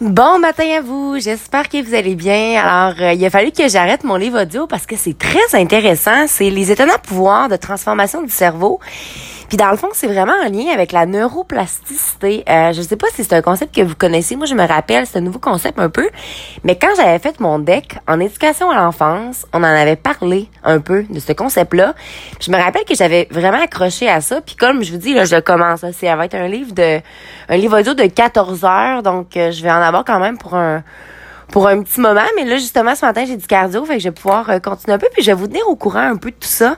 Bon matin à vous, j'espère que vous allez bien. Alors, euh, il a fallu que j'arrête mon livre audio parce que c'est très intéressant. C'est les étonnants pouvoirs de transformation du cerveau. Puis dans le fond, c'est vraiment en lien avec la neuroplasticité. Euh, je sais pas si c'est un concept que vous connaissez. Moi, je me rappelle, c'est un nouveau concept un peu. Mais quand j'avais fait mon deck en éducation à l'enfance, on en avait parlé un peu de ce concept-là. Je me rappelle que j'avais vraiment accroché à ça. Puis comme je vous dis, là, je commence. C'est ça va être un livre de un livre audio de 14 heures. Donc, euh, je vais en avoir quand même pour un pour un petit moment. Mais là, justement, ce matin, j'ai du cardio, fait que je vais pouvoir euh, continuer un peu. Puis je vais vous tenir au courant un peu de tout ça.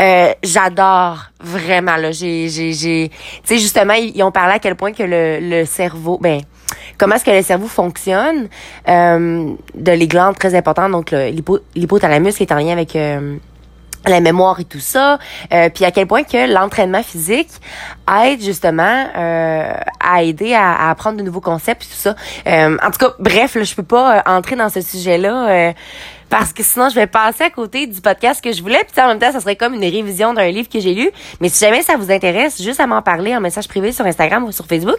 Euh, j'adore vraiment, là. J'ai, j'ai, j'ai... Tu sais, justement, ils, ont parlé à quel point que le, le cerveau... Ben, comment est-ce que le cerveau fonctionne euh, de les glandes très importantes. Donc, l'hypothalamus qui est en lien avec... Euh, la mémoire et tout ça, euh, puis à quel point que l'entraînement physique aide justement euh, à aider à, apprendre de nouveaux concepts et tout ça. Euh, en tout cas, bref, là, je peux pas entrer dans ce sujet-là parce que sinon je vais passer à côté du podcast que je voulais. Puis en même temps, ça serait comme une révision d'un livre que j'ai lu. Mais si jamais ça vous intéresse, juste à m'en parler en message privé sur Instagram ou sur Facebook.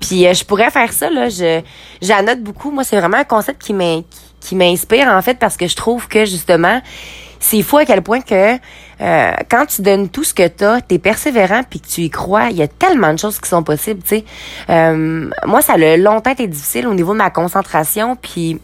Puis je pourrais faire ça là. Je j'annote beaucoup. Moi, c'est vraiment un concept qui m'inspire en fait parce que je trouve que justement c'est fou à quel point que euh, quand tu donnes tout ce que tu as, tu es persévérant puis que tu y crois, il y a tellement de choses qui sont possibles, tu sais. Euh, moi, ça a longtemps été difficile au niveau de ma concentration puis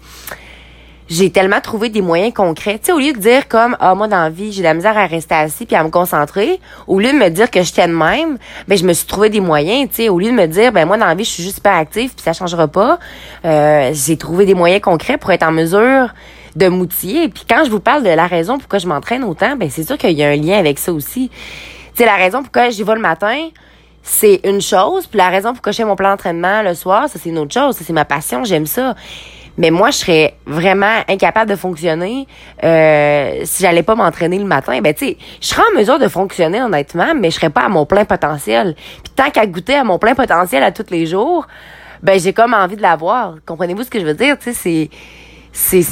j'ai tellement trouvé des moyens concrets. Tu sais, au lieu de dire comme, ah, moi, dans la vie, j'ai de la misère à rester assis puis à me concentrer, au lieu de me dire que je tiens de même, ben, je me suis trouvé des moyens, tu sais. Au lieu de me dire, ben, moi, dans la vie, je suis juste pas active puis ça changera pas, euh, j'ai trouvé des moyens concrets pour être en mesure de m'outiller. Puis quand je vous parle de la raison pourquoi je m'entraîne autant, ben c'est sûr qu'il y a un lien avec ça aussi. Tu la raison pourquoi j'y vais le matin, c'est une chose. Puis la raison pourquoi je fais mon plan d'entraînement le soir, ça c'est une autre chose. C'est ma passion, j'aime ça. Mais moi, je serais vraiment incapable de fonctionner euh, si j'allais pas m'entraîner le matin. Ben, tu je serais en mesure de fonctionner honnêtement, mais je serais pas à mon plein potentiel. Puis tant qu'à goûter à mon plein potentiel à tous les jours, ben j'ai comme envie de l'avoir. Comprenez-vous ce que je veux dire? Tu c'est c'est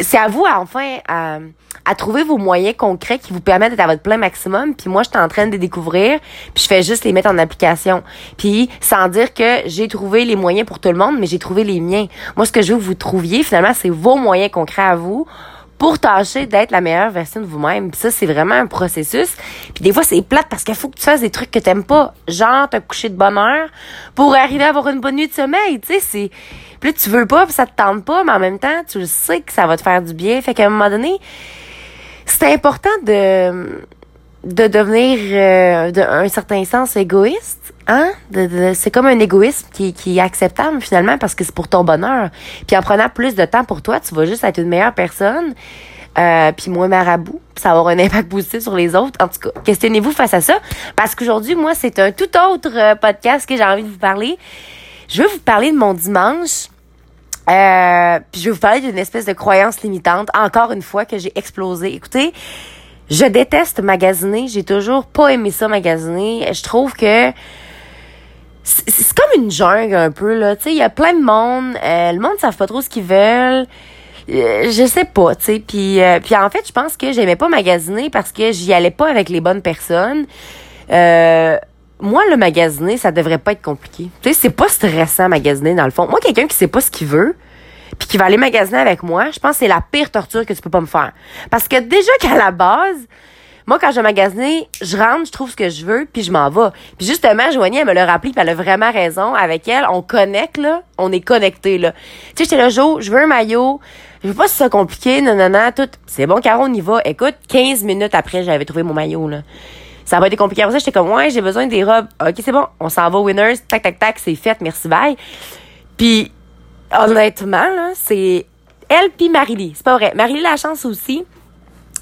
c'est à vous enfin à, à trouver vos moyens concrets qui vous permettent d'être à votre plein maximum puis moi je suis en train de les découvrir puis je fais juste les mettre en application puis sans dire que j'ai trouvé les moyens pour tout le monde mais j'ai trouvé les miens moi ce que je veux que vous trouviez finalement c'est vos moyens concrets à vous pour tâcher d'être la meilleure version de vous-même. ça, c'est vraiment un processus. Puis des fois, c'est plate parce qu'il faut que tu fasses des trucs que t'aimes pas. Genre, te coucher de bonne heure pour arriver à avoir une bonne nuit de sommeil. Tu sais, c'est... Puis tu veux pas, puis ça te tente pas, mais en même temps, tu le sais que ça va te faire du bien. Fait qu'à un moment donné, c'est important de de devenir euh, d'un certain sens égoïste hein? De, c'est comme un égoïsme qui, qui est acceptable finalement parce que c'est pour ton bonheur. Puis en prenant plus de temps pour toi tu vas juste être une meilleure personne euh, puis moins marabout puis ça va avoir un impact positif sur les autres. En tout cas questionnez-vous face à ça. Parce qu'aujourd'hui moi c'est un tout autre euh, podcast que j'ai envie de vous parler je veux vous parler de mon dimanche euh, puis je vais vous parler d'une espèce de croyance limitante encore une fois que j'ai explosé écoutez je déteste magasiner. J'ai toujours pas aimé ça magasiner. Je trouve que c'est comme une jungle un peu là. Tu sais, il y a plein de monde. Euh, le monde ne savent pas trop ce qu'ils veulent. Euh, je sais pas, tu sais. Puis, euh, puis en fait, je pense que j'aimais pas magasiner parce que j'y allais pas avec les bonnes personnes. Moi, le magasiner, ça devrait pas être compliqué. Tu sais, c'est pas stressant magasiner dans le fond. Moi, quelqu'un qui sait pas ce qu'il veut, puis qui va aller magasiner avec moi, je pense que c'est la pire torture que tu peux pas me faire. Parce que déjà qu'à la base, moi, quand je magasiner, je rentre, je trouve ce que je veux, puis je m'en vais. Puis justement, Joanie, elle me l'a rappelé, puis elle a vraiment raison. Avec elle, on connecte, là. On est connecté, là. Tu sais, j'étais là, Jo, je veux un maillot. Je veux pas si c'est compliqué, non, non, non, tout. C'est bon, Caro, on y va. Écoute, 15 minutes après, j'avais trouvé mon maillot, là. Ça a pas été compliqué. Après ça, j'étais comme, ouais, j'ai besoin des robes. OK, c'est bon. On s'en va, winners. Tac, tac, tac, c'est fait. Merci, bye. Puis, honnêtement, là, c'est elle puis Marily. C'est pas vrai. Marily la chance aussi.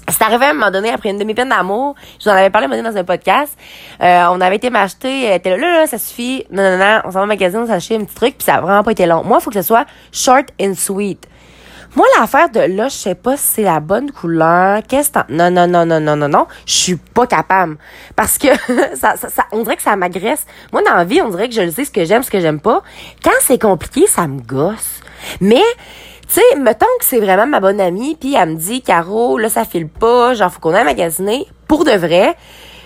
C'est arrivé à un moment donné, après une demi-peine d'amour, je vous en avais parlé un moment donné dans un podcast, euh, on avait été m'acheter, elle était là, là, là, ça suffit, non, non, non, on s'en va au magasin, on s'achète un petit truc, puis ça a vraiment pas été long. Moi, il faut que ce soit short and sweet. Moi, l'affaire de là, je sais pas si c'est la bonne couleur. Qu'est-ce que Non, non, non, non, non, non, non. Je suis pas capable. Parce que ça, ça, ça, on dirait que ça m'agresse. Moi, dans la vie, on dirait que je le sais ce que j'aime, ce que j'aime pas. Quand c'est compliqué, ça me gosse. Mais, tu sais, mettons que c'est vraiment ma bonne amie, puis elle me dit, Caro, là, ça file pas, genre, faut qu'on aille magasiner. Pour de vrai,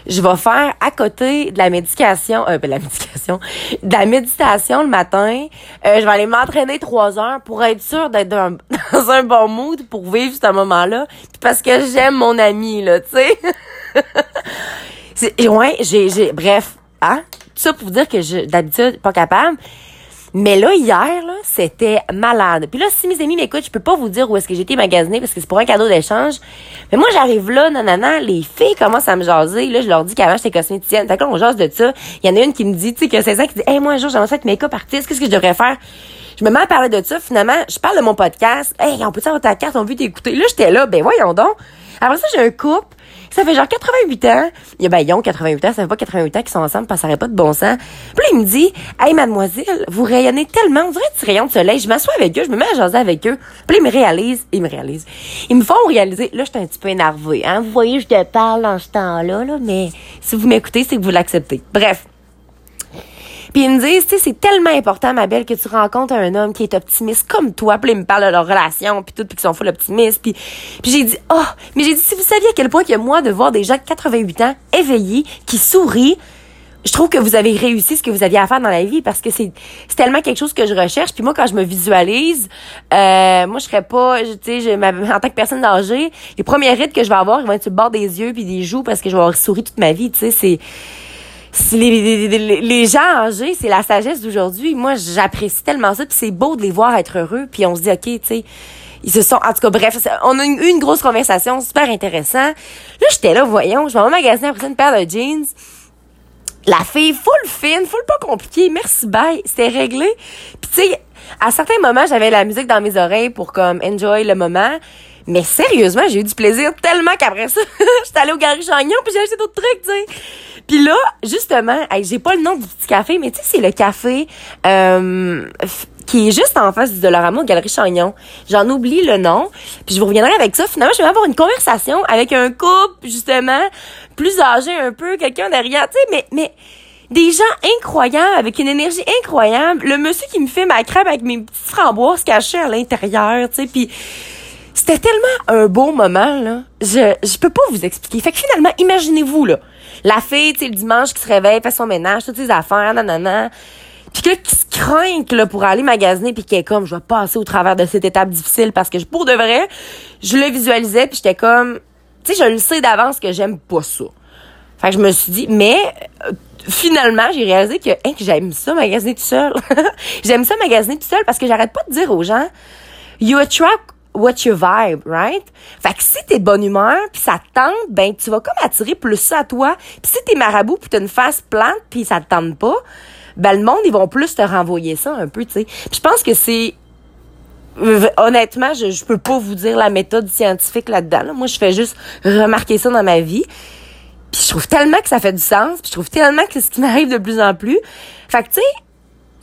je vais faire à côté de la médication, euh, ben, la médication, de la méditation le matin. Euh, je vais aller m'entraîner trois heures pour être sûre d'être dans, un bon mood pour vivre ce moment-là. parce que j'aime mon ami, là, tu sais. ouais, j'ai, j'ai, bref, hein? Tout ça pour vous dire que je, d'habitude, pas capable. Mais là, hier, là, c'était malade. Puis là, si mes amis m'écoutent, je peux pas vous dire où est-ce que j'ai été magasiner parce que c'est pour un cadeau d'échange. Mais moi, j'arrive là, nanana, les filles commencent à me jaser. Là, je leur dis qu'avant, j'étais cosméticienne. Fait que on jase de ça. Il y en a une qui me dit, tu sais, que c'est ça qui dit, hey, moi, un jour, j'aimerais être make-up artiste. Qu'est-ce que je devrais faire? Je me mets à parler de ça. Finalement, je parle de mon podcast. Hey, on peut avoir ta carte? On veut t'écouter. Là, j'étais là. Ben, voyons donc. Après ça, j'ai un couple ça fait genre 88 ans. Il y a, ben, ils ont 88 ans. Ça fait pas 88 ans qu'ils sont ensemble parce ça n'aurait pas de bon sens. Puis là, il me dit, hey, mademoiselle, vous rayonnez tellement. On dirait du rayon de soleil. Je m'assois avec eux. Je me mets à jaser avec eux. Puis là, ils me réalisent. Ils me réalisent. Ils me font réaliser. Là, je suis un petit peu énervée, hein. Vous voyez, je te parle en ce temps-là, là. Mais si vous m'écoutez, c'est que vous l'acceptez. Bref. Puis ils me disent, tu sais, c'est tellement important, ma belle, que tu rencontres un homme qui est optimiste comme toi. Puis ils me parlent de leur relation, puis tout, puis qu'ils sont full optimistes. Puis, puis j'ai dit, oh, mais j'ai dit, si vous saviez à quel point que moi, de voir des gens de 88 ans éveillés, qui sourient, je trouve que vous avez réussi ce que vous aviez à faire dans la vie parce que c'est tellement quelque chose que je recherche puis moi quand je me visualise euh, moi je serais pas tu sais en tant que personne âgée les premiers rides que je vais avoir ils vont être sur le bord des yeux puis des joues parce que je vais avoir souri toute ma vie tu sais c'est les, gens âgés, c'est la sagesse d'aujourd'hui. Moi, j'apprécie tellement ça, puis c'est beau de les voir être heureux, puis on se dit, OK, tu sais, ils se sont... En tout cas, bref, on a eu une, grosse conversation, super intéressant. Là, j'étais là, voyons, je vais magasiner après une paire de jeans. La fille, full fine, full pas compliqué, merci, bye, c'était réglé. Puis tu sais, à certains moments, j'avais la musique dans mes oreilles pour comme enjoy le moment. Mais sérieusement, j'ai eu du plaisir tellement qu'après ça, j'étais allée au Gary Chagnon puis j'ai acheté d'autres trucs, tu sais. Puis là, justement, j'ai pas le nom du petit café, mais tu sais, c'est le café euh, qui est juste en face du Dolorama, Galerie Chagnon. J'en oublie le nom, puis je vous reviendrai avec ça. Finalement, je vais avoir une conversation avec un couple, justement, plus âgé un peu, quelqu'un derrière, tu sais, mais... mais des gens incroyables, avec une énergie incroyable. Le monsieur qui me fait ma crêpe avec mes petites framboises cachées à l'intérieur, tu sais, puis c'était tellement un beau moment, là. Je, je peux pas vous expliquer. Fait que finalement, imaginez-vous, là. La fille, tu le dimanche qui se réveille, fait son ménage, toutes ses affaires, nanana. Puis que qui se craint là, pour aller magasiner puis qui est comme je vais passer au travers de cette étape difficile parce que pour de vrai, je le visualisais puis j'étais comme tu sais je le sais d'avance que j'aime pas ça. Fait que je me suis dit mais euh, finalement, j'ai réalisé que hein, que j'aime ça magasiner tout seul. j'aime ça magasiner tout seul parce que j'arrête pas de dire aux gens you attract what you vibe, right? Fait que si t'es de bonne humeur, puis ça te tente, ben tu vas comme attirer plus ça à toi. Puis si t'es marabout, puis t'as une face plante, puis ça te tente pas, ben le monde, ils vont plus te renvoyer ça un peu, tu sais. je pense que c'est... Honnêtement, je, je peux pas vous dire la méthode scientifique là-dedans. Moi, je fais juste remarquer ça dans ma vie. Puis je trouve tellement que ça fait du sens, puis je trouve tellement que c'est ce qui m'arrive de plus en plus. Fait que, tu sais,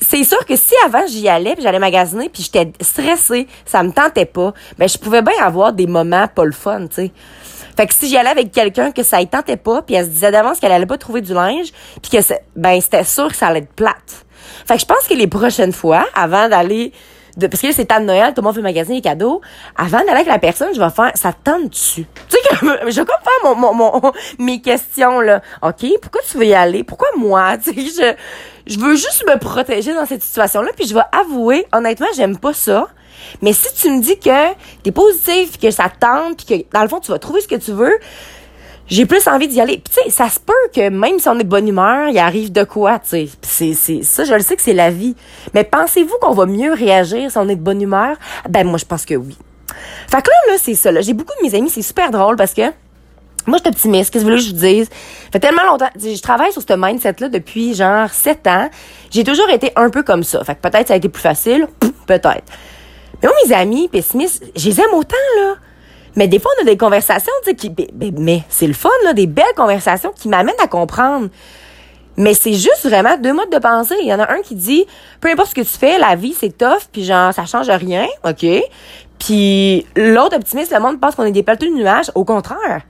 c'est sûr que si avant j'y allais puis j'allais magasiner puis j'étais stressée, ça me tentait pas, ben je pouvais bien avoir des moments pas le fun, tu sais. Fait que si j'y allais avec quelqu'un que ça y tentait pas puis elle se disait d'avance qu'elle allait pas trouver du linge puis que ben c'était sûr que ça allait être plate. Fait que je pense que les prochaines fois avant d'aller de, parce que c'est temps de Noël, tout le monde fait magasiner les cadeaux. Avant d'aller avec la personne, je vais faire, ça tente dessus. Tu sais, je vais comme faire mon, mon, mes questions, là. OK, pourquoi tu veux y aller? Pourquoi moi? Tu sais, je, je veux juste me protéger dans cette situation-là, puis je vais avouer, honnêtement, j'aime pas ça. Mais si tu me dis que t'es positif, que ça tente, puis que dans le fond, tu vas trouver ce que tu veux, j'ai plus envie d'y aller. Puis tu sais, ça se peut que même si on est de bonne humeur, il arrive de quoi, tu sais. C'est c'est ça, je le sais que c'est la vie. Mais pensez-vous qu'on va mieux réagir si on est de bonne humeur? Ben moi je pense que oui. Fait que là là, c'est ça j'ai beaucoup de mes amis, c'est super drôle parce que moi, je suis optimiste. Qu'est-ce que vous voulez que je vous dise? Ça fait tellement longtemps. Je travaille sur ce mindset-là depuis genre sept ans. J'ai toujours été un peu comme ça. Fait que peut-être ça a été plus facile. Peut-être. Mais moi, mes amis pessimistes, je les aime autant, là. Mais des fois, on a des conversations, tu qui, mais c'est le fun, là, des belles conversations qui m'amènent à comprendre. Mais c'est juste vraiment deux modes de pensée. Il y en a un qui dit, peu importe ce que tu fais, la vie, c'est tough, puis genre, ça change rien, OK? Puis l'autre optimiste, le monde pense qu'on est des pelleteux de nuages. Au contraire.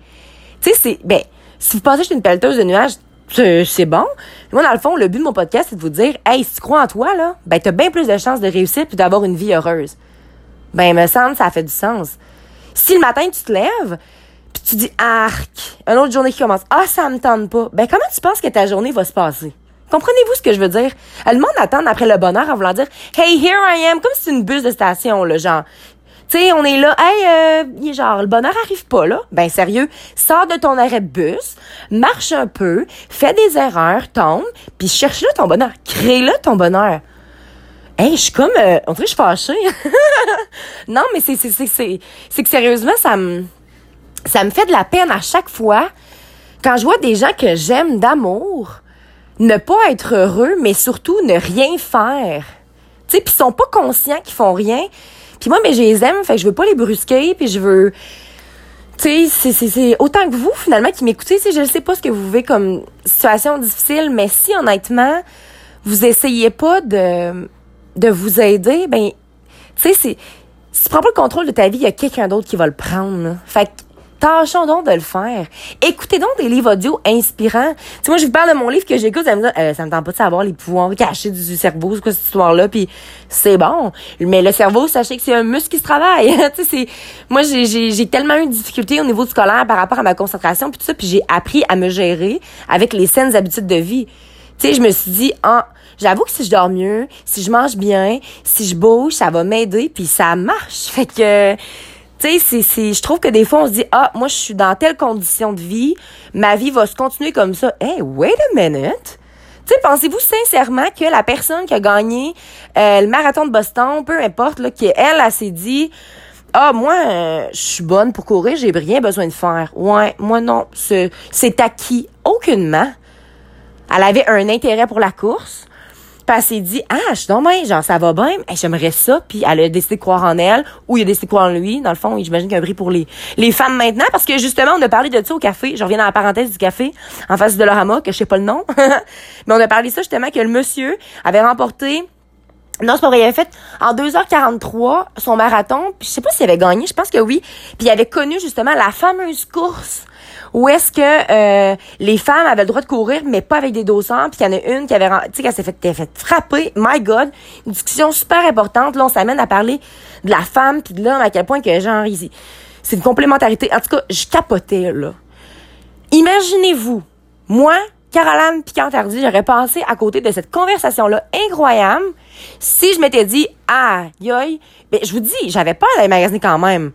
Tu sais, c'est, ben, si vous pensez que je une pelleteuse de nuages, c'est bon. Moi, dans le fond, le but de mon podcast, c'est de vous dire, hey, si tu crois en toi, là, ben, t'as bien plus de chances de réussir puis d'avoir une vie heureuse. Ben, me semble, ça fait du sens. Si le matin, tu te lèves, puis tu dis arc, une autre journée qui commence. Ah, ça me tente pas. Ben comment tu penses que ta journée va se passer? Comprenez-vous ce que je veux dire? Le monde attend après le bonheur en voulant dire Hey, here I am, comme si c'est une bus de station, là, genre. Tu on est là, hey, euh, genre, le bonheur arrive pas, là. Ben, sérieux, sors de ton arrêt de bus, marche un peu, fais des erreurs, tombe, puis cherche-le ton bonheur. Crée-le ton bonheur. Hey, je suis comme, euh, on dirait que je suis fâchée. non, mais c'est, c'est, c'est, c'est, c'est que sérieusement, ça me, ça me fait de la peine à chaque fois quand je vois des gens que j'aime d'amour ne pas être heureux, mais surtout ne rien faire. Tu sais, puis ils sont pas conscients qu'ils font rien. Puis moi, mais je les aime, fait que je veux pas les brusquer, puis je veux... Tu sais, c'est autant que vous, finalement, qui m'écoutez. Je ne sais pas ce que vous vivez comme situation difficile, mais si, honnêtement, vous essayez pas de, de vous aider, ben, tu sais, c'est... Si tu prends pas le contrôle de ta vie, il y a quelqu'un d'autre qui va le prendre. Fait que Tâchons donc de le faire. Écoutez donc des livres audio inspirants. Tu moi, je vous parle de mon livre que j'écoute, ça me dit, euh, ça me tente pas de savoir les pouvoirs cachés du cerveau, c'est histoire-là, puis c'est bon. Mais le cerveau, sachez que c'est un muscle qui se travaille. tu sais, moi, j'ai tellement eu de difficultés au niveau scolaire par rapport à ma concentration, puis tout ça, puis j'ai appris à me gérer avec les saines habitudes de vie. Tu sais, je me suis dit, ah, j'avoue que si je dors mieux, si je mange bien, si je bouge, ça va m'aider, puis ça marche. Fait que tu sais, c'est, je trouve que des fois, on se dit, ah, moi, je suis dans telle condition de vie, ma vie va se continuer comme ça. Hey, wait a minute! Tu pensez-vous sincèrement que la personne qui a gagné euh, le marathon de Boston, peu importe, là, qui elle, elle, s'est dit, ah, moi, euh, je suis bonne pour courir, j'ai rien besoin de faire. Ouais, moi, non. C'est acquis aucunement. Elle avait un intérêt pour la course. Puis elle dit, ah, je suis donc genre, ça va bien, j'aimerais ça. Puis elle a décidé de croire en elle, ou il a décidé de croire en lui. Dans le fond, j'imagine qu'il y a un prix pour les, les femmes maintenant, parce que justement, on a parlé de ça au café. Je reviens dans la parenthèse du café, en face de l'orama, que je sais pas le nom. Mais on a parlé de ça justement, que le monsieur avait remporté non, c'est pas vrai. Il avait fait en 2h43 son marathon. Puis je sais pas s'il avait gagné. Je pense que oui. Puis il avait connu justement la fameuse course où est-ce que euh, les femmes avaient le droit de courir, mais pas avec des dossards, puis qu'il y en a une qui avait, tu sais, qu'elle s'est fait, frapper. My God, une discussion super importante. Là, on s'amène à parler de la femme puis de l'homme, à quel point que genre, c'est une complémentarité. En tout cas, je capotais là. Imaginez-vous, moi, Caroline Picantardi, j'aurais passé à côté de cette conversation-là incroyable si je m'étais dit, ah, yoï, ben, je vous dis, j'avais pas à magasiner quand même.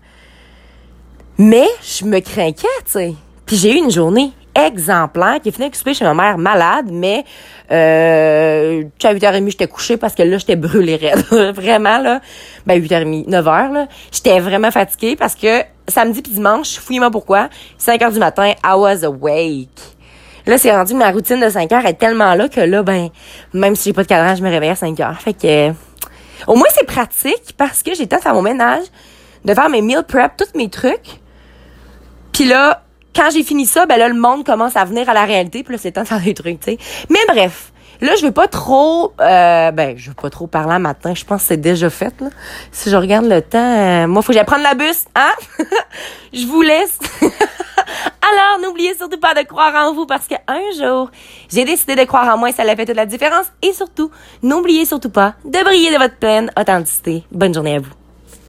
Mais je me craquais, tu sais. Puis j'ai eu une journée exemplaire qui est fini avec chez ma mère malade, mais euh, à 8h30, j'étais couchée parce que là, j'étais brûlée raide. vraiment, là. Ben, 8h30, 9h, là. J'étais vraiment fatiguée parce que samedi puis dimanche, fouillez-moi pourquoi, 5h du matin, I was awake. Là, c'est rendu ma routine de 5 h est tellement là que là, ben, même si j'ai pas de cadran, je me réveille à 5 h Fait que, au moins, c'est pratique parce que j'ai temps à mon ménage de faire mes meal prep, tous mes trucs. Puis là, quand j'ai fini ça, ben là, le monde commence à venir à la réalité, puis là, c'est temps de faire des trucs, tu sais. Mais bref, là, je vais pas trop, euh, ben, je vais pas trop parler matin. Je pense que c'est déjà fait, là. Si je regarde le temps, euh, moi, faut que j'aille prendre la bus, hein? je vous laisse. Alors, n'oubliez surtout pas de croire en vous parce qu'un jour, j'ai décidé de croire en moi et ça a fait toute la différence. Et surtout, n'oubliez surtout pas de briller de votre pleine authenticité. Bonne journée à vous.